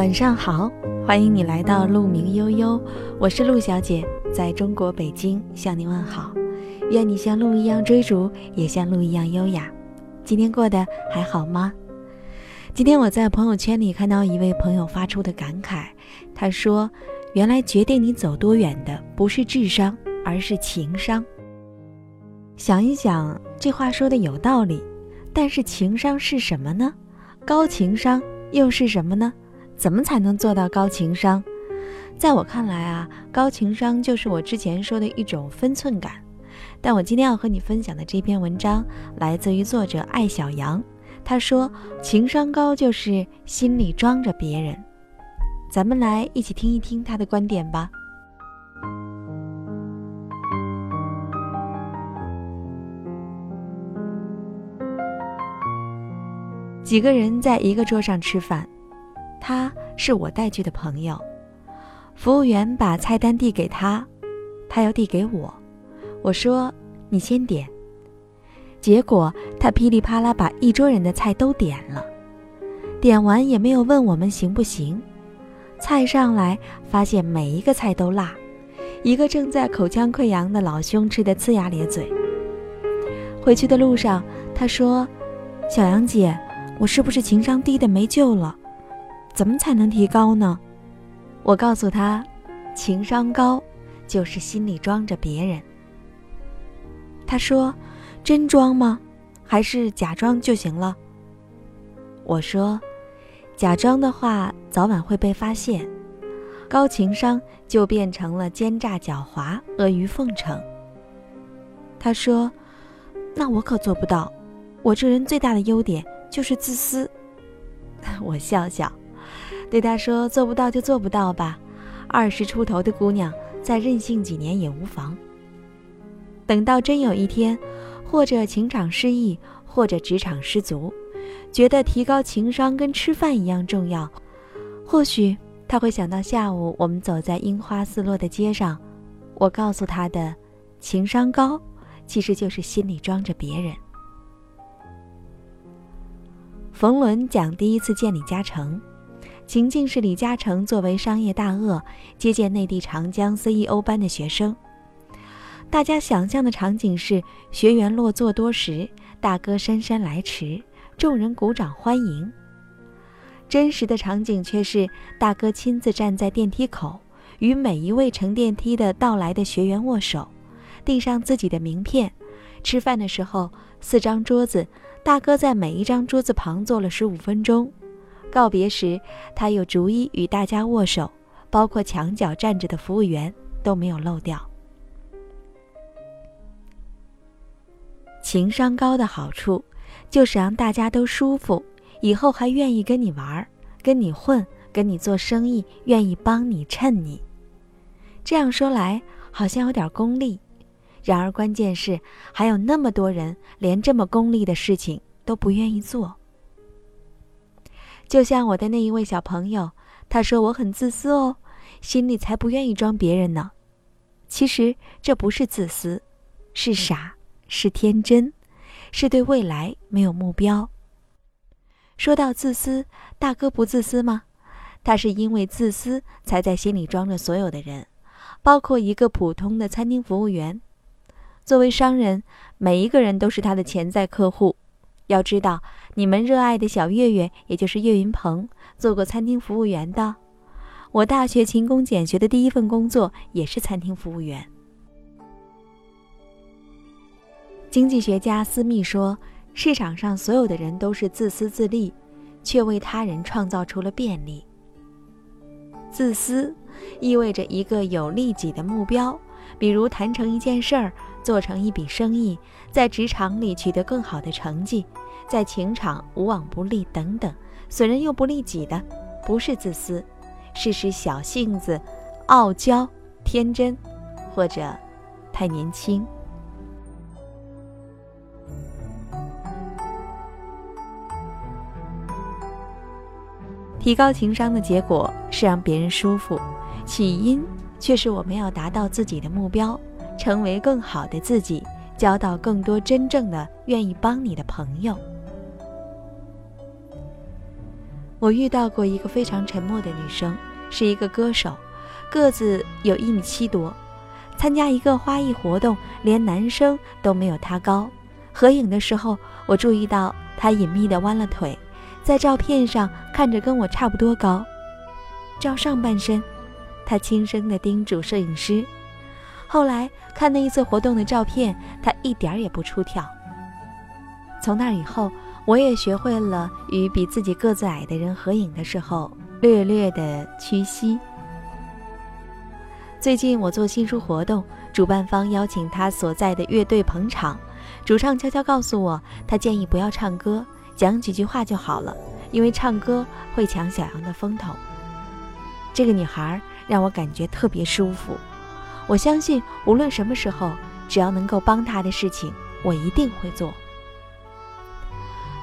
晚上好，欢迎你来到鹿鸣悠悠，我是陆小姐，在中国北京向你问好。愿你像鹿一样追逐，也像鹿一样优雅。今天过得还好吗？今天我在朋友圈里看到一位朋友发出的感慨，他说：“原来决定你走多远的不是智商，而是情商。”想一想，这话说的有道理。但是情商是什么呢？高情商又是什么呢？怎么才能做到高情商？在我看来啊，高情商就是我之前说的一种分寸感。但我今天要和你分享的这篇文章来自于作者艾小羊，他说情商高就是心里装着别人。咱们来一起听一听他的观点吧。几个人在一个桌上吃饭，他是我带去的朋友。服务员把菜单递给他，他要递给我。我说：“你先点。”结果他噼里啪啦把一桌人的菜都点了，点完也没有问我们行不行。菜上来，发现每一个菜都辣，一个正在口腔溃疡的老兄吃得呲牙咧嘴。回去的路上，他说：“小杨姐。”我是不是情商低的没救了？怎么才能提高呢？我告诉他，情商高就是心里装着别人。他说：“真装吗？还是假装就行了？”我说：“假装的话，早晚会被发现。高情商就变成了奸诈狡猾、阿谀奉承。”他说：“那我可做不到。我这人最大的优点。”就是自私，我笑笑，对他说：“做不到就做不到吧，二十出头的姑娘再任性几年也无妨。等到真有一天，或者情场失意，或者职场失足，觉得提高情商跟吃饭一样重要，或许他会想到下午我们走在樱花似落的街上，我告诉他的，情商高，其实就是心里装着别人。”冯仑讲第一次见李嘉诚，情境是李嘉诚作为商业大鳄接见内地长江 CEO 班的学生。大家想象的场景是学员落座多时，大哥姗姗来迟，众人鼓掌欢迎。真实的场景却是大哥亲自站在电梯口，与每一位乘电梯的到来的学员握手，递上自己的名片。吃饭的时候，四张桌子。大哥在每一张桌子旁坐了十五分钟，告别时，他又逐一与大家握手，包括墙角站着的服务员都没有漏掉。情商高的好处，就是让大家都舒服，以后还愿意跟你玩儿、跟你混、跟你做生意，愿意帮你、衬你。这样说来，好像有点功利。然而，关键是还有那么多人连这么功利的事情都不愿意做。就像我的那一位小朋友，他说我很自私哦，心里才不愿意装别人呢。其实这不是自私，是傻，是天真，是对未来没有目标。说到自私，大哥不自私吗？他是因为自私才在心里装着所有的人，包括一个普通的餐厅服务员。作为商人，每一个人都是他的潜在客户。要知道，你们热爱的小岳岳，也就是岳云鹏，做过餐厅服务员的。我大学勤工俭学的第一份工作也是餐厅服务员。经济学家斯密说：“市场上所有的人都是自私自利，却为他人创造出了便利。自私意味着一个有利己的目标，比如谈成一件事儿。”做成一笔生意，在职场里取得更好的成绩，在情场无往不利等等，损人又不利己的，不是自私，是使小性子、傲娇、天真，或者太年轻。提高情商的结果是让别人舒服，起因却是我们要达到自己的目标。成为更好的自己，交到更多真正的愿意帮你的朋友。我遇到过一个非常沉默的女生，是一个歌手，个子有一米七多。参加一个花艺活动，连男生都没有她高。合影的时候，我注意到她隐秘地弯了腿，在照片上看着跟我差不多高。照上半身，她轻声地叮嘱摄影师。后来看那一次活动的照片，她一点也不出挑。从那以后。我也学会了与比自己个子矮的人合影的时候略略的屈膝。最近我做新书活动，主办方邀请他所在的乐队捧场，主唱悄悄告诉我，他建议不要唱歌，讲几句话就好了，因为唱歌会抢小杨的风头。这个女孩让我感觉特别舒服，我相信无论什么时候，只要能够帮她的事情，我一定会做。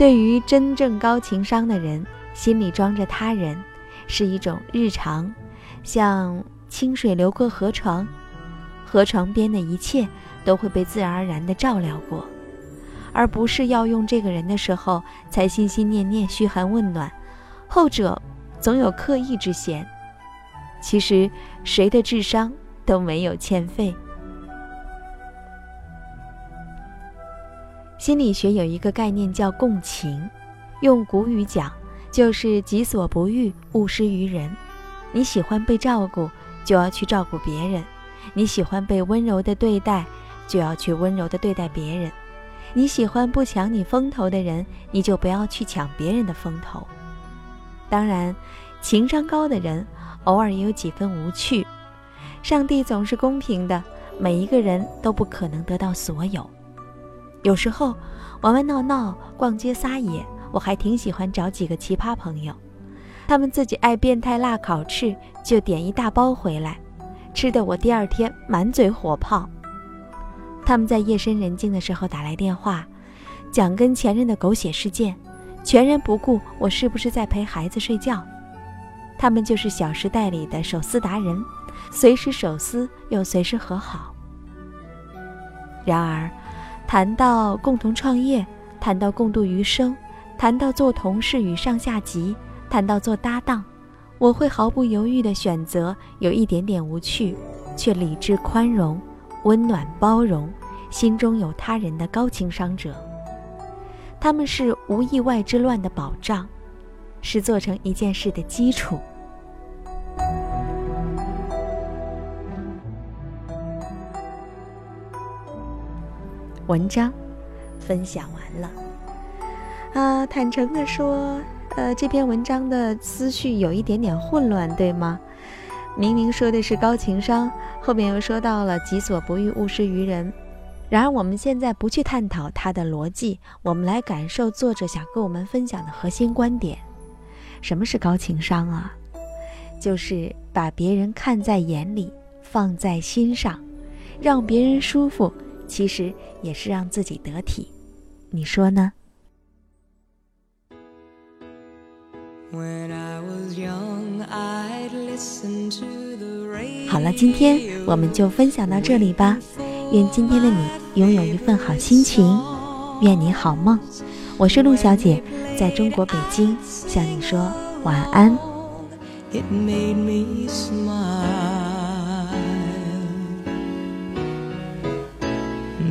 对于真正高情商的人，心里装着他人，是一种日常，像清水流过河床，河床边的一切都会被自然而然地照料过，而不是要用这个人的时候才心心念念嘘寒问暖，后者总有刻意之嫌。其实谁的智商都没有欠费。心理学有一个概念叫共情，用古语讲就是“己所不欲，勿施于人”。你喜欢被照顾，就要去照顾别人；你喜欢被温柔的对待，就要去温柔的对待别人；你喜欢不抢你风头的人，你就不要去抢别人的风头。当然，情商高的人偶尔也有几分无趣。上帝总是公平的，每一个人都不可能得到所有。有时候玩玩闹闹、逛街撒野，我还挺喜欢找几个奇葩朋友。他们自己爱变态辣烤翅，就点一大包回来，吃的我第二天满嘴火泡。他们在夜深人静的时候打来电话，讲跟前任的狗血事件，全然不顾我是不是在陪孩子睡觉。他们就是《小时代》里的手撕达人，随时手撕又随时和好。然而。谈到共同创业，谈到共度余生，谈到做同事与上下级，谈到做搭档，我会毫不犹豫地选择有一点点无趣，却理智宽容、温暖包容、心中有他人的高情商者。他们是无意外之乱的保障，是做成一件事的基础。文章分享完了，啊，坦诚的说，呃，这篇文章的思绪有一点点混乱，对吗？明明说的是高情商，后面又说到了“己所不欲，勿施于人”。然而，我们现在不去探讨它的逻辑，我们来感受作者想跟我们分享的核心观点。什么是高情商啊？就是把别人看在眼里，放在心上，让别人舒服。其实也是让自己得体，你说呢？好了，今天我们就分享到这里吧。愿今天的你拥有一份好心情，愿你好梦。我是陆小姐，在中国北京向你说晚安。